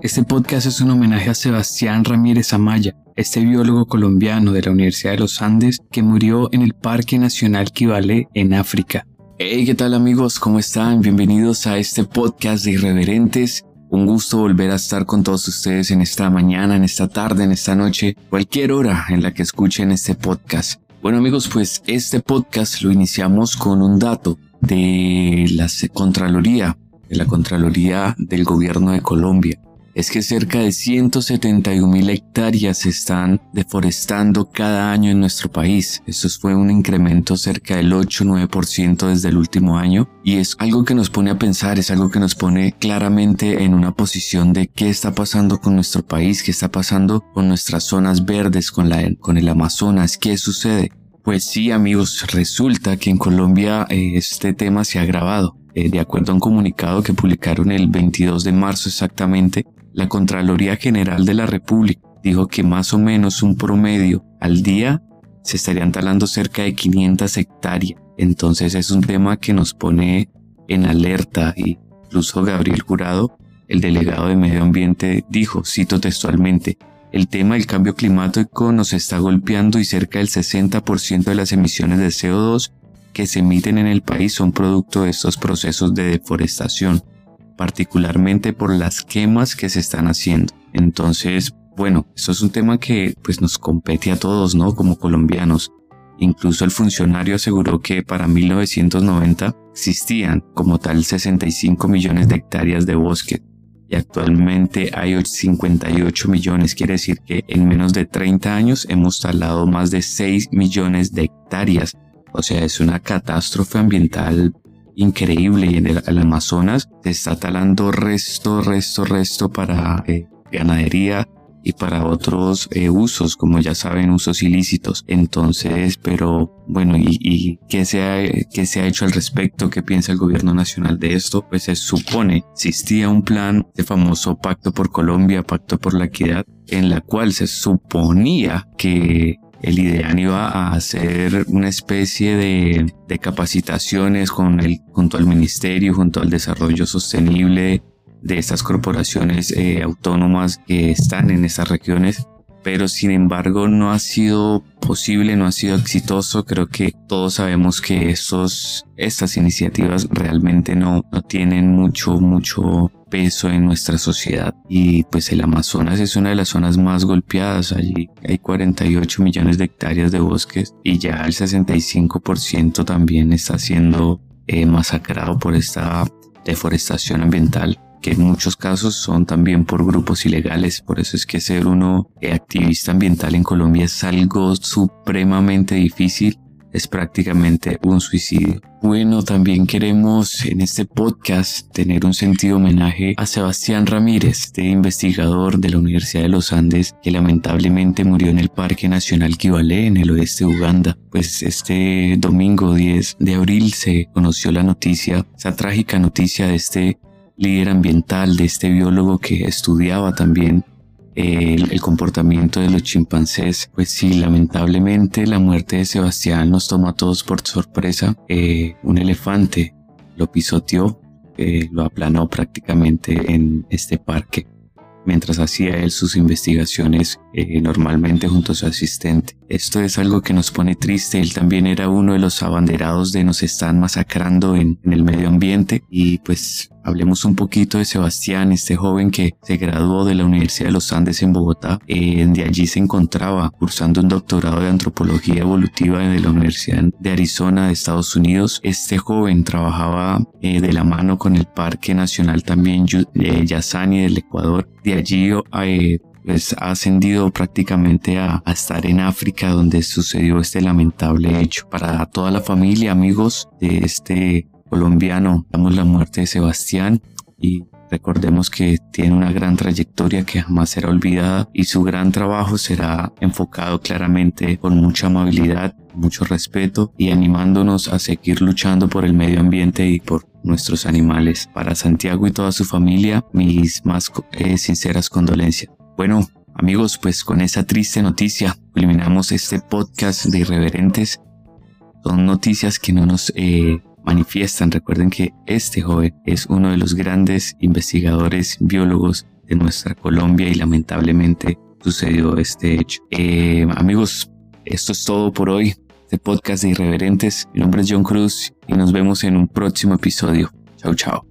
Este podcast es un homenaje a Sebastián Ramírez Amaya, este biólogo colombiano de la Universidad de los Andes que murió en el Parque Nacional Kibale en África. Hey, ¿qué tal amigos? ¿Cómo están? Bienvenidos a este podcast de Irreverentes. Un gusto volver a estar con todos ustedes en esta mañana, en esta tarde, en esta noche, cualquier hora en la que escuchen este podcast. Bueno amigos, pues este podcast lo iniciamos con un dato de la Contraloría, de la Contraloría del Gobierno de Colombia es que cerca de 171 mil hectáreas se están deforestando cada año en nuestro país. Eso fue un incremento cerca del 8-9% desde el último año y es algo que nos pone a pensar, es algo que nos pone claramente en una posición de qué está pasando con nuestro país, qué está pasando con nuestras zonas verdes, con, la, con el Amazonas, qué sucede. Pues sí, amigos, resulta que en Colombia eh, este tema se ha agravado. Eh, de acuerdo a un comunicado que publicaron el 22 de marzo exactamente, la Contraloría General de la República dijo que más o menos un promedio al día se estarían talando cerca de 500 hectáreas. Entonces es un tema que nos pone en alerta y incluso Gabriel Jurado, el delegado de Medio Ambiente, dijo, cito textualmente, el tema del cambio climático nos está golpeando y cerca del 60% de las emisiones de CO2 que se emiten en el país son producto de estos procesos de deforestación particularmente por las quemas que se están haciendo. Entonces, bueno, esto es un tema que pues nos compete a todos, ¿no? Como colombianos. Incluso el funcionario aseguró que para 1990 existían como tal 65 millones de hectáreas de bosque y actualmente hay 58 millones. Quiere decir que en menos de 30 años hemos talado más de 6 millones de hectáreas. O sea, es una catástrofe ambiental increíble y en el, Amazonas se está talando resto, resto, resto para eh, ganadería y para otros eh, usos, como ya saben, usos ilícitos. Entonces, pero bueno, ¿y, y qué, se ha, qué se ha hecho al respecto? ¿Qué piensa el gobierno nacional de esto? Pues se supone existía un plan de famoso Pacto por Colombia, Pacto por la Equidad, en la cual se suponía que el IDEAN iba a hacer una especie de, capacitaciones con el, junto al ministerio, junto al desarrollo sostenible de estas corporaciones eh, autónomas que están en estas regiones pero sin embargo no ha sido posible, no ha sido exitoso. Creo que todos sabemos que estos, estas iniciativas realmente no, no tienen mucho, mucho peso en nuestra sociedad y pues el Amazonas es una de las zonas más golpeadas allí hay 48 millones de hectáreas de bosques y ya el 65% también está siendo eh, masacrado por esta deforestación ambiental que en muchos casos son también por grupos ilegales. Por eso es que ser uno eh, activista ambiental en Colombia es algo supremamente difícil. Es prácticamente un suicidio. Bueno, también queremos en este podcast tener un sentido homenaje a Sebastián Ramírez, este investigador de la Universidad de los Andes que lamentablemente murió en el Parque Nacional Kibale en el oeste de Uganda. Pues este domingo 10 de abril se conoció la noticia, esa trágica noticia de este líder ambiental, de este biólogo que estudiaba también el, comportamiento de los chimpancés. Pues sí, lamentablemente la muerte de Sebastián nos tomó a todos por sorpresa. Eh, un elefante lo pisoteó, eh, lo aplanó prácticamente en este parque mientras hacía él sus investigaciones eh, normalmente junto a su asistente. Esto es algo que nos pone triste, él también era uno de los abanderados de nos están masacrando en, el medio ambiente y pues hablemos un poquito de Sebastián, este joven que se graduó de la Universidad de los Andes en Bogotá, eh, de allí se encontraba cursando un doctorado de antropología evolutiva de la Universidad de Arizona de Estados Unidos. Este joven trabajaba eh, de la mano con el Parque Nacional también de Yasani del Ecuador. De allí pues, ha ascendido prácticamente a, estar en África donde sucedió este lamentable hecho. Para toda la familia, amigos de este colombiano, damos la muerte de Sebastián y Recordemos que tiene una gran trayectoria que jamás será olvidada y su gran trabajo será enfocado claramente con mucha amabilidad, mucho respeto y animándonos a seguir luchando por el medio ambiente y por nuestros animales. Para Santiago y toda su familia, mis más eh, sinceras condolencias. Bueno, amigos, pues con esa triste noticia culminamos este podcast de irreverentes. Son noticias que no nos eh, manifiestan. Recuerden que este joven es uno de los grandes investigadores biólogos de nuestra Colombia y lamentablemente sucedió este hecho. Eh, amigos, esto es todo por hoy. Este podcast de Irreverentes. Mi nombre es John Cruz y nos vemos en un próximo episodio. Chao, chao.